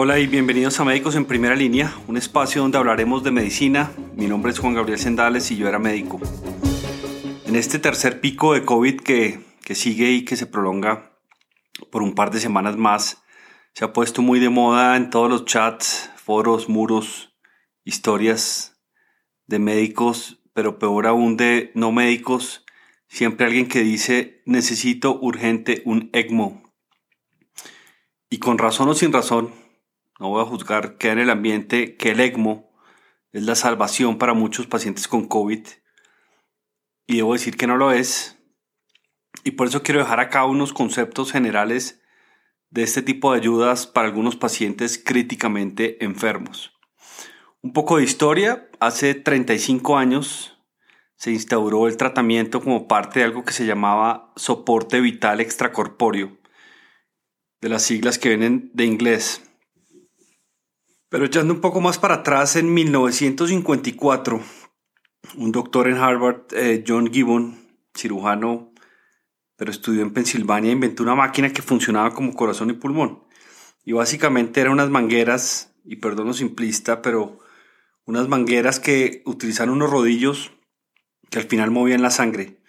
Hola y bienvenidos a Médicos en Primera Línea, un espacio donde hablaremos de medicina. Mi nombre es Juan Gabriel Sendales y yo era médico. En este tercer pico de COVID que, que sigue y que se prolonga por un par de semanas más, se ha puesto muy de moda en todos los chats, foros, muros, historias de médicos, pero peor aún de no médicos, siempre alguien que dice necesito urgente un ECMO. Y con razón o sin razón, no voy a juzgar, queda en el ambiente que el ECMO es la salvación para muchos pacientes con COVID. Y debo decir que no lo es. Y por eso quiero dejar acá unos conceptos generales de este tipo de ayudas para algunos pacientes críticamente enfermos. Un poco de historia. Hace 35 años se instauró el tratamiento como parte de algo que se llamaba soporte vital extracorpóreo, de las siglas que vienen de inglés. Pero echando un poco más para atrás, en 1954, un doctor en Harvard, eh, John Gibbon, cirujano, pero estudió en Pensilvania, inventó una máquina que funcionaba como corazón y pulmón. Y básicamente eran unas mangueras, y perdón lo simplista, pero unas mangueras que utilizaban unos rodillos que al final movían la sangre.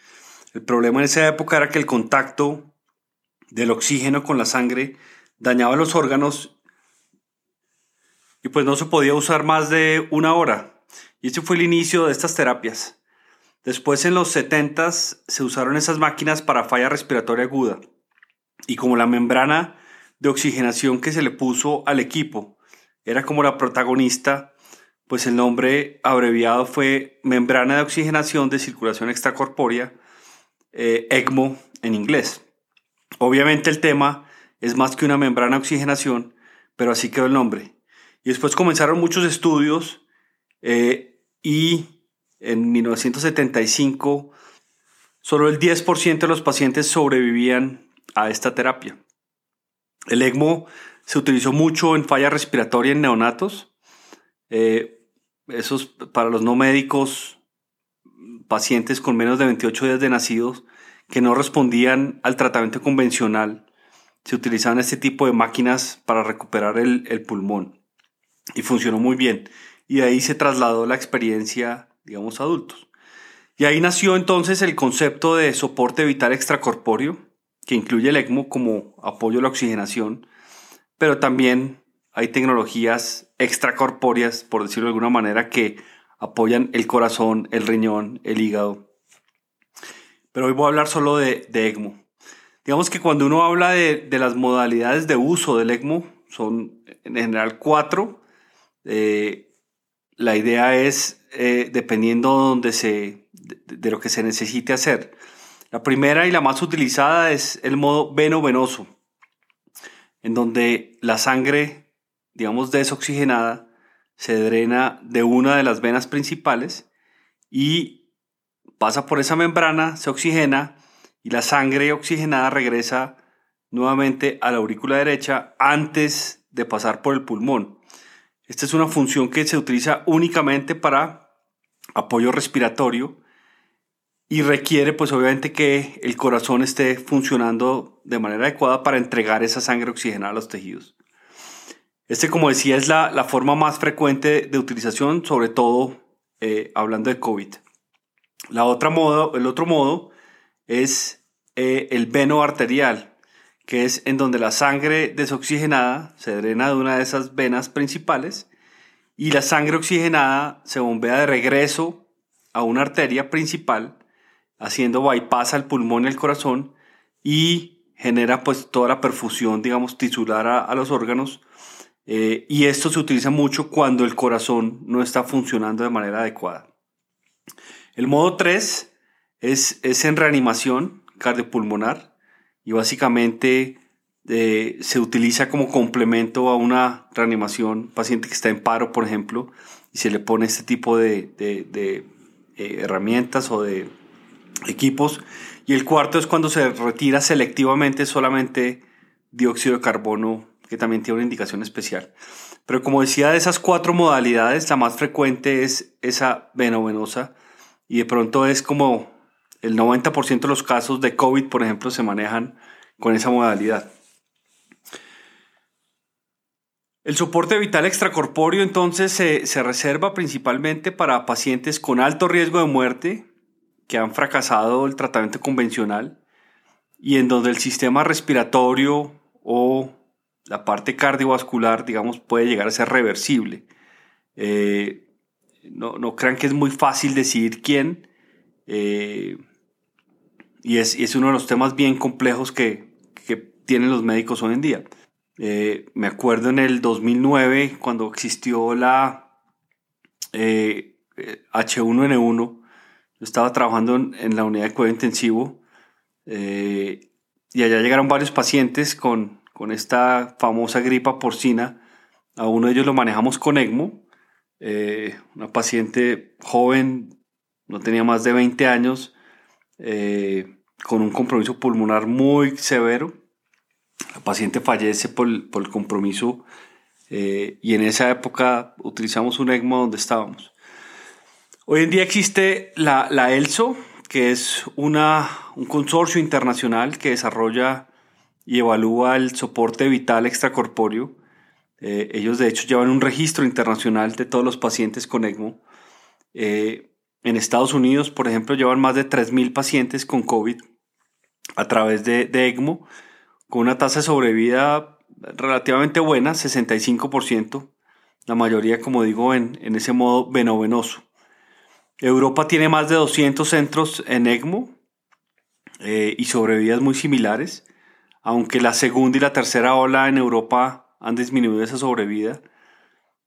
El problema en esa época era que el contacto del oxígeno con la sangre dañaba los órganos y pues no se podía usar más de una hora. Y ese fue el inicio de estas terapias. Después en los 70 se usaron esas máquinas para falla respiratoria aguda. Y como la membrana de oxigenación que se le puso al equipo era como la protagonista, pues el nombre abreviado fue membrana de oxigenación de circulación extracorpórea, eh, ECMO en inglés. Obviamente el tema es más que una membrana de oxigenación, pero así quedó el nombre. Y después comenzaron muchos estudios eh, y en 1975 solo el 10% de los pacientes sobrevivían a esta terapia. El ECMO se utilizó mucho en falla respiratoria en neonatos. Eh, para los no médicos, pacientes con menos de 28 días de nacidos que no respondían al tratamiento convencional, se utilizaban este tipo de máquinas para recuperar el pulmón y funcionó muy bien. Y de ahí se trasladó la experiencia, digamos, adultos. Y ahí nació entonces el concepto de soporte vital extracorpóreo, que incluye el ECMO como apoyo a la oxigenación, pero también hay tecnologías extracorpóreas, por decirlo de alguna manera, que apoyan el corazón, el riñón, el hígado. Pero hoy voy a hablar solo de, de ECMO. Digamos que cuando uno habla de, de, las modalidades de uso del ECMO, son en general cuatro, eh, la idea es, eh, dependiendo donde se, de, lo que se necesite hacer. La primera y la más utilizada es el modo veno-venoso, en donde la sangre, digamos, desoxigenada, se drena de una de las venas principales y pasa por esa membrana, se oxigena y la sangre oxigenada regresa nuevamente a la aurícula derecha antes de pasar por el pulmón. Esta es una función que se utiliza únicamente para apoyo respiratorio y requiere pues obviamente que el corazón esté funcionando de manera adecuada para entregar esa sangre oxigenada a los tejidos. Este como decía es la, forma más frecuente de utilización, sobre todo eh, hablando de COVID. La otra modo, el otro modo es eh, el veno arterial que es en donde la sangre desoxigenada se drena de una de esas venas principales y la sangre oxigenada se bombea de regreso a una arteria principal, haciendo bypass al pulmón y al corazón y genera pues toda la perfusión, digamos, tisular a, los órganos. Eh, y esto se utiliza mucho cuando el corazón no está funcionando de manera adecuada. El modo 3 es, es en reanimación cardiopulmonar y básicamente eh, se utiliza como complemento a una reanimación, paciente que está en paro, por ejemplo, y se le pone este tipo de, eh, herramientas o de equipos. Y el cuarto es cuando se retira selectivamente solamente dióxido de carbono, que también tiene una indicación especial. Pero como decía, de esas cuatro modalidades, la más frecuente es esa venovenosa y de pronto es como el 90% de los casos de COVID, por ejemplo, se manejan con esa modalidad. El soporte vital extracorpóreo entonces se, se reserva principalmente para pacientes con alto riesgo de muerte que han fracasado el tratamiento convencional y en donde el sistema respiratorio o la parte cardiovascular, digamos, puede llegar a ser reversible. Eh, no, no, crean que es muy fácil decidir quién. Eh, y, es, es, uno de los temas bien complejos que, que tienen los médicos hoy en día. Eh, me acuerdo en el 2009, cuando existió la H1N1, yo estaba trabajando en, la unidad de cuidado intensivo y allá llegaron varios pacientes con, con esta famosa gripa porcina. A uno de ellos lo manejamos con ECMO eh, una paciente joven, no tenía más de 20 años, eh, con un compromiso pulmonar muy severo. La paciente fallece por, el compromiso eh, y en esa época utilizamos un ECMO donde estábamos. Hoy en día existe la, la ELSO, que es una, un consorcio internacional que desarrolla y evalúa el soporte vital extracorpóreo eh, ellos de hecho llevan un registro internacional de todos los pacientes con ECMO. Eh, en Estados Unidos, por ejemplo, llevan más de 3.000 pacientes con COVID a través de, de, ECMO, con una tasa de sobrevida relativamente buena, 65%, la mayoría, como digo, en, en ese modo venovenoso. Europa tiene más de 200 centros en ECMO eh, y sobrevidas muy similares, aunque la segunda y la tercera ola en Europa han disminuido esa sobrevida.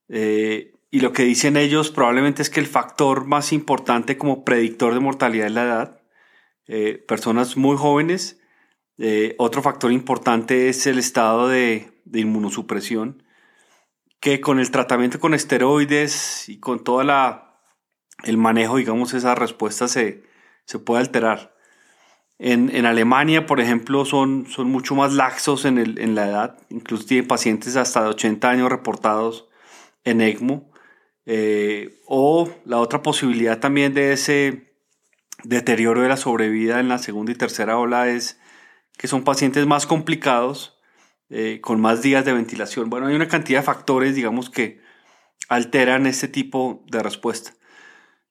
Eh, y lo que dicen ellos probablemente es que el factor más importante como predictor de mortalidad es la edad. Eh, personas muy jóvenes. Eh, otro factor importante es el estado de, inmunosupresión, que con el tratamiento con esteroides y con todo el manejo, digamos, esa respuesta se, se puede alterar. En, Alemania, por ejemplo, son, son mucho más laxos en, el, en la edad, incluso tienen pacientes hasta de 80 años reportados en ECMO. Eh, o la otra posibilidad también de ese deterioro de la sobrevida en la segunda y tercera ola es que son pacientes más complicados, eh, con más días de ventilación. Bueno, hay una cantidad de factores, digamos, que alteran este tipo de respuesta.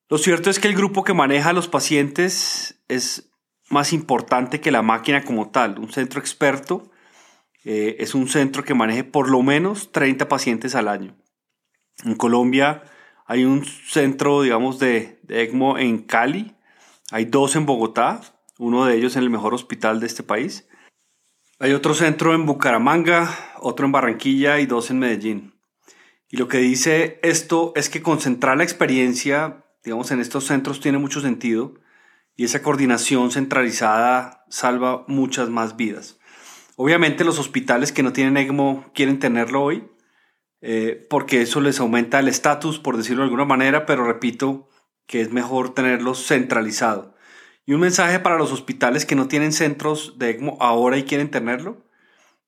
Lo cierto es que el grupo que maneja a los pacientes es más importante que la máquina como tal. Un centro experto eh, es un centro que maneje por lo menos 30 pacientes al año. En Colombia hay un centro, digamos, de, ECMO en Cali, hay dos en Bogotá, uno de ellos en el mejor hospital de este país. Hay otro centro en Bucaramanga, otro en Barranquilla y dos en Medellín. Y lo que dice esto es que concentrar la experiencia, digamos, en estos centros tiene mucho sentido y esa coordinación centralizada salva muchas más vidas. Obviamente los hospitales que no tienen ECMO quieren tenerlo hoy eh, porque eso les aumenta el estatus, por decirlo de alguna manera, pero repito que es mejor tenerlo centralizado. Y un mensaje para los hospitales que no tienen centros de ECMO ahora y quieren tenerlo.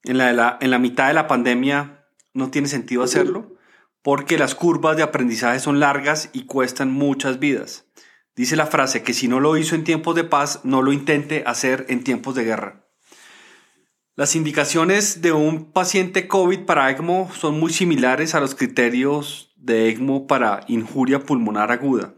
En la, en la mitad de la pandemia no tiene sentido hacerlo porque las curvas de aprendizaje son largas y cuestan muchas vidas. Dice la frase que si no lo hizo en tiempos de paz, no lo intente hacer en tiempos de guerra. Las indicaciones de un paciente COVID para ECMO son muy similares a los criterios de ECMO para injuria pulmonar aguda.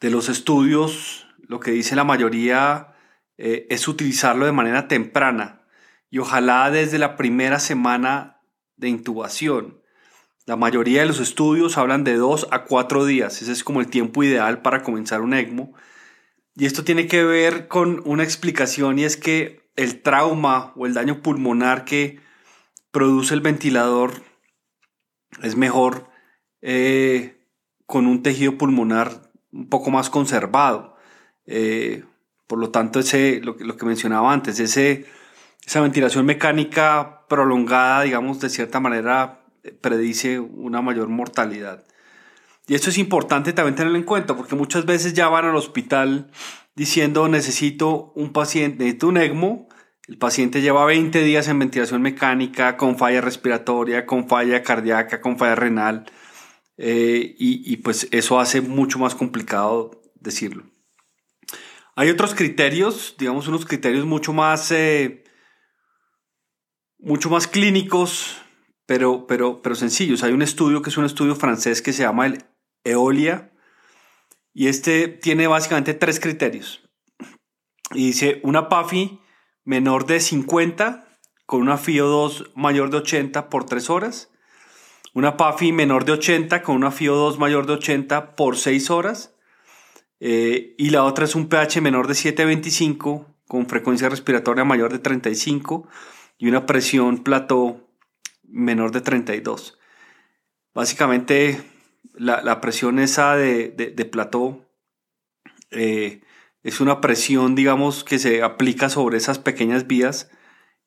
De los estudios, lo que dice la mayoría eh, es utilizarlo de manera temprana y ojalá desde la primera semana de intubación. La mayoría de los estudios hablan de dos a cuatro días. Ese es como el tiempo ideal para comenzar un ECMO. Y esto tiene que ver con una explicación y es que el trauma o el daño pulmonar que produce el ventilador es mejor eh, con un tejido pulmonar un poco más conservado. Eh, por lo tanto, ese, lo, lo, que mencionaba antes, ese, esa ventilación mecánica prolongada, digamos, de cierta manera predice una mayor mortalidad. Y esto es importante también tenerlo en cuenta porque muchas veces ya van al hospital diciendo necesito un paciente, necesito un ECMO. El paciente lleva 20 días en ventilación mecánica, con falla respiratoria, con falla cardíaca, con falla renal. Eh, y, pues eso hace mucho más complicado decirlo. Hay otros criterios, digamos unos criterios mucho más, eh, mucho más clínicos pero, pero, pero sencillos. Hay un estudio que es un estudio francés que se llama el Eolia y este tiene básicamente tres criterios. Y dice una PAFI menor de 50 con una FIO2 mayor de 80 por 3 horas. Una PAFI menor de 80 con una FIO2 mayor de 80 por 6 horas. Eh, y la otra es un pH menor de 725 con frecuencia respiratoria mayor de 35 y una presión plató menor de 32. Básicamente, la, presión esa de, de, plató eh, es una presión, digamos, que se aplica sobre esas pequeñas vías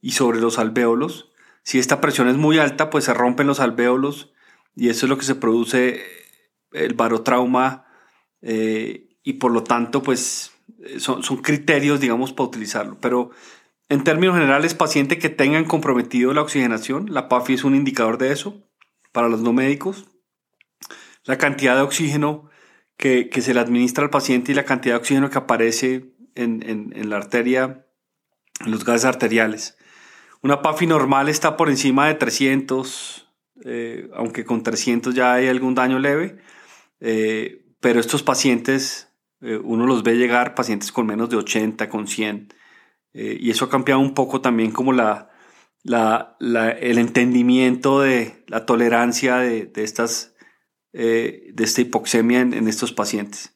y sobre los alvéolos. Si esta presión es muy alta, pues se rompen los alvéolos y eso es lo que se produce el barotrauma eh, y por lo tanto, pues son, son criterios, digamos, para utilizarlo. Pero en términos generales, paciente que tengan comprometido la oxigenación, la PAFI es un indicador de eso para los no médicos. La cantidad de oxígeno que, se le administra al paciente y la cantidad de oxígeno que aparece en, la arteria, en los gases arteriales. Una PAFI normal está por encima de 300, eh, aunque con 300 ya hay algún daño leve, eh, pero estos pacientes, eh, uno los ve llegar, pacientes con menos de 80, con 100, eh, y eso ha cambiado un poco también como la, el entendimiento de la tolerancia de, estas, eh, de esta hipoxemia en, estos pacientes.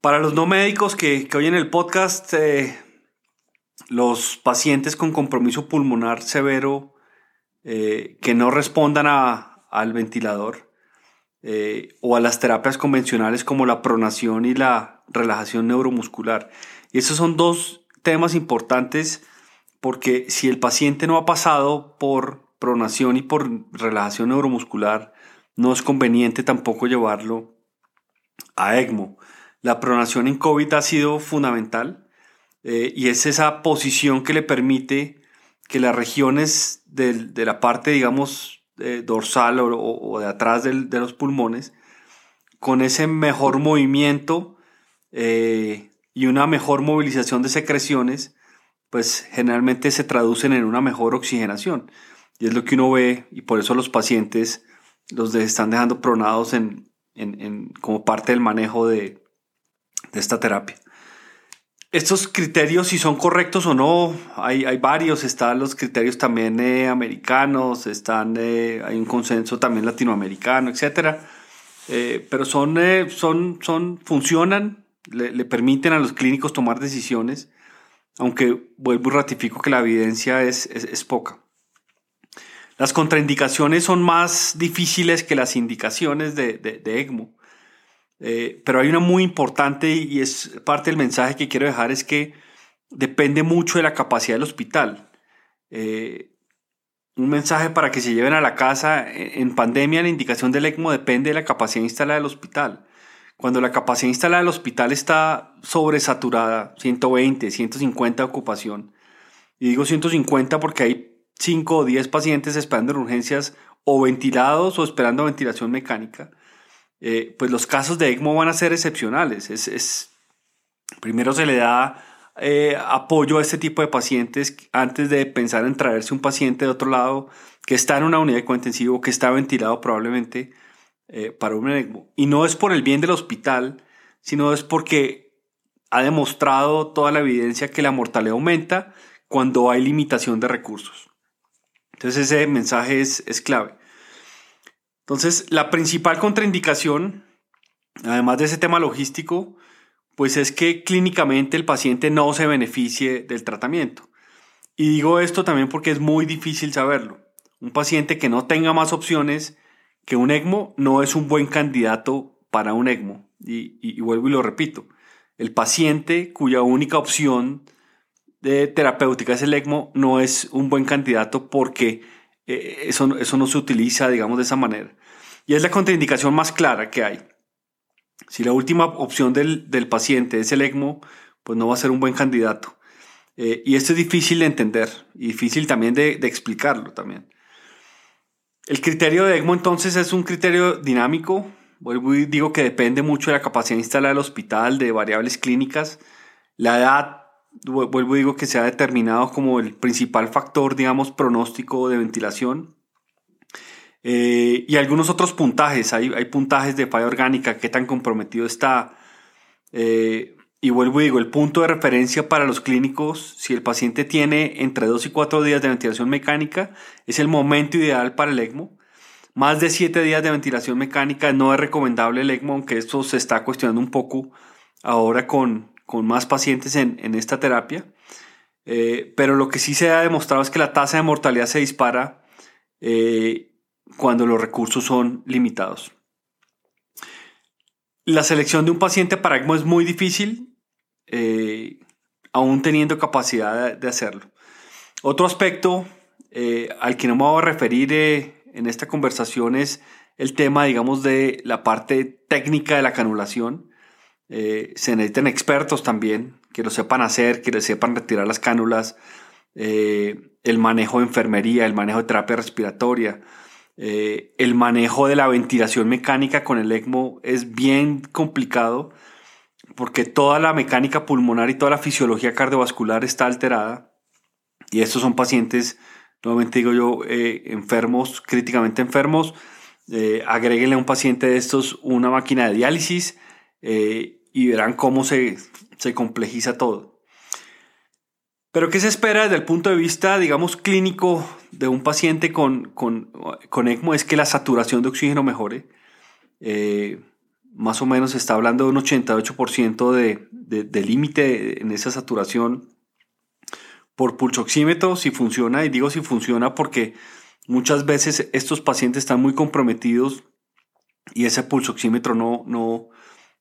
Para los no médicos que, oyen el podcast, eh, los pacientes con compromiso pulmonar severo que no respondan al ventilador o a las terapias convencionales como la pronación y la relajación neuromuscular. Y esos son dos temas importantes porque si el paciente no ha pasado por pronación y por relajación neuromuscular, no es conveniente tampoco llevarlo a ECMO. La pronación en COVID ha sido fundamental eh, y es esa posición que le permite que las regiones de la parte, digamos, eh, dorsal o, de atrás de los pulmones, con ese mejor movimiento, eh, y una mejor movilización de secreciones, pues generalmente se traducen en una mejor oxigenación. Y es lo que uno ve y por eso los pacientes los están dejando pronados en, como parte del manejo de, esta terapia. Estos criterios, si son correctos o no, hay, hay varios. Están los criterios también eh, americanos, están, eh, hay un consenso también latinoamericano, etc. Eh, pero son, son, son, funcionan, le, permiten a los clínicos tomar decisiones, aunque vuelvo y ratifico que la evidencia es, es, poca. Las contraindicaciones son más difíciles que las indicaciones de, de, ECMO, eh, pero hay una muy importante y es parte del mensaje que quiero dejar, es que depende mucho de la capacidad del hospital. Eh, un mensaje para que se lleven a la casa, en pandemia la indicación del ECMO depende de la capacidad instalada del hospital. Cuando la capacidad instalada del hospital está sobresaturada, 120, 150 de ocupación, y digo 150 porque hay 5 o 10 pacientes esperando en urgencias o ventilados o esperando ventilación mecánica, eh, pues los casos de ECMO van a ser excepcionales. Es, primero se le da eh, apoyo a este tipo de pacientes antes de pensar en traerse un paciente de otro lado que está en una unidad de intensivo, que está ventilado probablemente eh, para un ECMO. Y no es por el bien del hospital, sino es porque ha demostrado toda la evidencia que la mortalidad aumenta cuando hay limitación de recursos. Entonces ese mensaje es, es clave. Entonces la principal contraindicación, además de ese tema logístico, pues es que clínicamente el paciente no se beneficie del tratamiento. Y digo esto también porque es muy difícil saberlo. Un paciente que no tenga más opciones que un ECMO no es un buen candidato para un ECMO. Y, vuelvo y lo repito, el paciente cuya única opción de terapéutica es el ECMO no es un buen candidato porque eh, eso, eso no se utiliza, digamos, de esa manera. Y es la contraindicación más clara que hay. Si la última opción del, paciente es el ECMO, pues no va a ser un buen candidato. Eh, y esto es difícil de entender y difícil también de, de explicarlo también. El criterio de ECMO entonces es un criterio dinámico. Vuelvo y digo que depende mucho de la capacidad instalada del hospital, de variables clínicas. La edad, vuelvo digo que se ha determinado como el principal factor, digamos, pronóstico de ventilación. Eh, y algunos otros puntajes, hay, hay, puntajes de falla orgánica, qué tan comprometido está. Eh, y vuelvo digo, el punto de referencia para los clínicos, si el paciente tiene entre 2 y 4 días de ventilación mecánica, es el momento ideal para el ECMO. Más de 7 días de ventilación mecánica no es recomendable el ECMO, aunque esto se está cuestionando un poco ahora con, con más pacientes en, en esta terapia. Eh, pero lo que sí se ha demostrado es que la tasa de mortalidad se dispara eh, cuando los recursos son limitados. La selección de un paciente para ECMO es muy difícil, eh, aún teniendo capacidad de, hacerlo. Otro aspecto al que no me voy a referir en esta conversación es el tema, digamos, de la parte técnica de la canulación. Se necesitan expertos también que lo sepan hacer, que le sepan retirar las cánulas, el manejo de enfermería, el manejo de terapia respiratoria, eh, el manejo de la ventilación mecánica con el ECMO es bien complicado porque toda la mecánica pulmonar y toda la fisiología cardiovascular está alterada. Y estos son pacientes, nuevamente digo yo, eh, enfermos, críticamente enfermos. Eh, agréguenle a un paciente de estos una máquina de diálisis y verán cómo se, se complejiza todo. Pero ¿qué se espera desde el punto de vista, digamos, clínico de un paciente con, con, con ECMO? Es que la saturación de oxígeno mejore. Eh, más o menos se está hablando de un 88% de, de, límite en esa saturación por pulsoxímetro, si funciona, y digo si funciona porque muchas veces estos pacientes están muy comprometidos y ese pulsoxímetro no, no,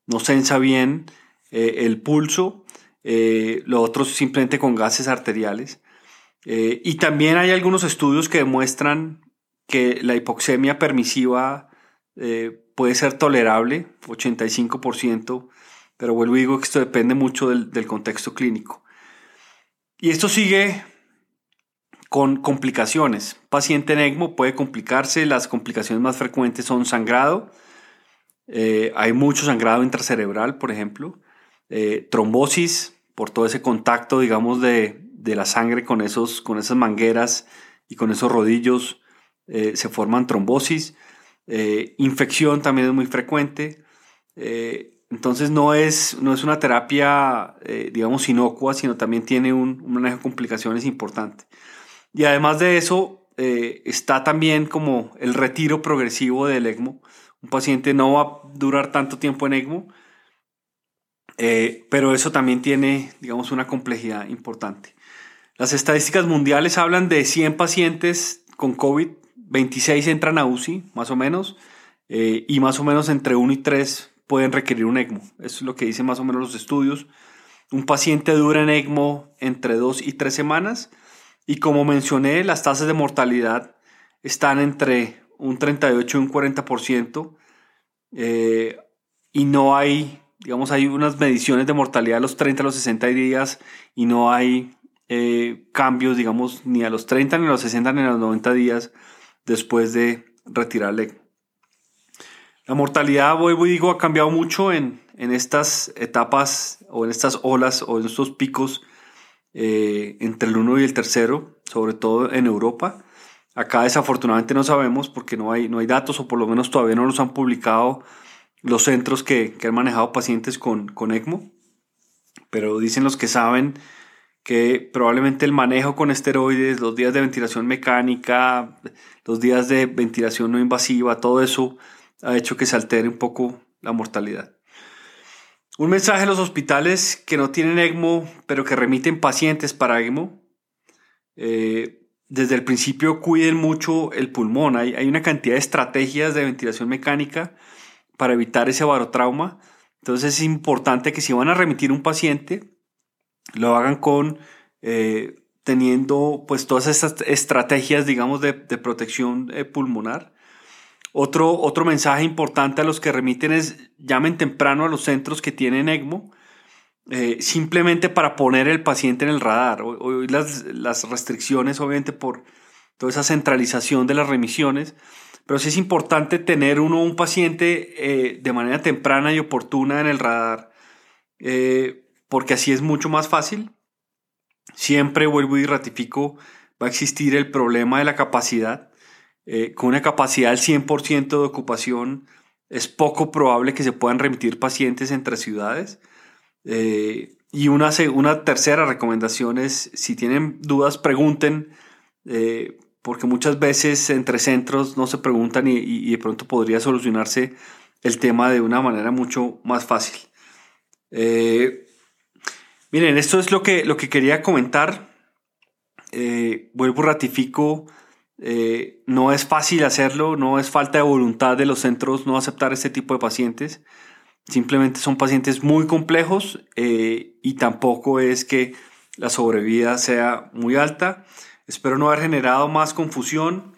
no sensa bien eh, el pulso eh, lo otro simplemente con gases arteriales. Eh, y también hay algunos estudios que demuestran que la hipoxemia permisiva puede ser tolerable, 85%, pero vuelvo y digo que esto depende mucho del, del contexto clínico. Y esto sigue con complicaciones. Paciente en ECMO puede complicarse, las complicaciones más frecuentes son sangrado, hay mucho sangrado intracerebral, por ejemplo, trombosis, por todo ese contacto, digamos, de, la sangre con, esos, con esas mangueras y con esos rodillos, eh, se forman trombosis. Eh, infección también es muy frecuente. Eh, entonces no es, no es una terapia, digamos, inocua, sino también tiene un, un, manejo de complicaciones importante. Y además de eso, está también como el retiro progresivo del ECMO. Un paciente no va a durar tanto tiempo en ECMO, eh, pero eso también tiene, digamos, una complejidad importante. Las estadísticas mundiales hablan de 100 pacientes con COVID, 26 entran a UCI, más o menos, eh, y más o menos entre 1 y 3 pueden requerir un ECMO. Eso es lo que dicen más o menos los estudios. Un paciente dura en ECMO entre 2 y 3 semanas, y como mencioné, las tasas de mortalidad están entre un 38 y un 40%, eh, y no hay digamos, hay unas mediciones de mortalidad a los 30, a los 60 días y no hay eh, cambios, digamos, ni a los 30, ni a los 60, ni a los 90 días después de retirarle. La mortalidad, vuelvo y digo, ha cambiado mucho en, en estas etapas o en estas olas o en estos picos eh, entre el 1 y el tercero, sobre todo en Europa. Acá desafortunadamente no sabemos porque no hay, no hay datos o por lo menos todavía no los han publicado los centros que, han manejado pacientes con, con ECMO, pero dicen los que saben que probablemente el manejo con esteroides, los días de ventilación mecánica, los días de ventilación no invasiva, todo eso ha hecho que se altere un poco la mortalidad. Un mensaje a los hospitales que no tienen ECMO, pero que remiten pacientes para ECMO. Eh, desde el principio cuiden mucho el pulmón. Hay, hay, una cantidad de estrategias de ventilación mecánica para evitar ese barotrauma. Entonces es importante que si van a remitir un paciente, lo hagan con eh, teniendo pues todas estas estrategias, digamos, de, protección eh, pulmonar. Otro, otro mensaje importante a los que remiten es llamen temprano a los centros que tienen ECMO, eh, simplemente para poner el paciente en el radar. Hoy las, las restricciones, obviamente, por toda esa centralización de las remisiones, pero sí es importante tener uno un paciente eh, de manera temprana y oportuna en el radar, eh, porque así es mucho más fácil. Siempre vuelvo y ratifico, va a existir el problema de la capacidad. con una capacidad del 100% de ocupación, es poco probable que se puedan remitir pacientes entre ciudades. Eh, y una, tercera recomendación es, si tienen dudas, pregunten, eh, porque muchas veces entre centros no se preguntan y, de pronto podría solucionarse el tema de una manera mucho más fácil. miren, esto es lo que, lo que quería comentar. vuelvo, ratifico eh, no es fácil hacerlo, no es falta de voluntad de los centros no aceptar este tipo de pacientes. Simplemente son pacientes muy complejos eh, y tampoco es que la sobrevida sea muy alta. Espero no haber generado más confusión.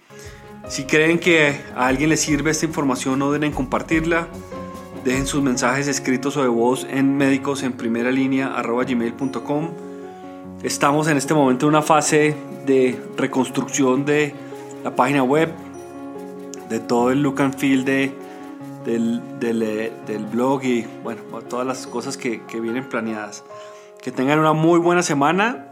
Si creen que a alguien le sirve esta información, no deben compartirla. Dejen sus mensajes escritos o de voz en médicos en primera línea. Estamos en este momento en una fase de reconstrucción de la página web, de todo el look and feel de, del, eh, del, blog y bueno, todas las cosas que, que vienen planeadas. Que tengan una muy buena semana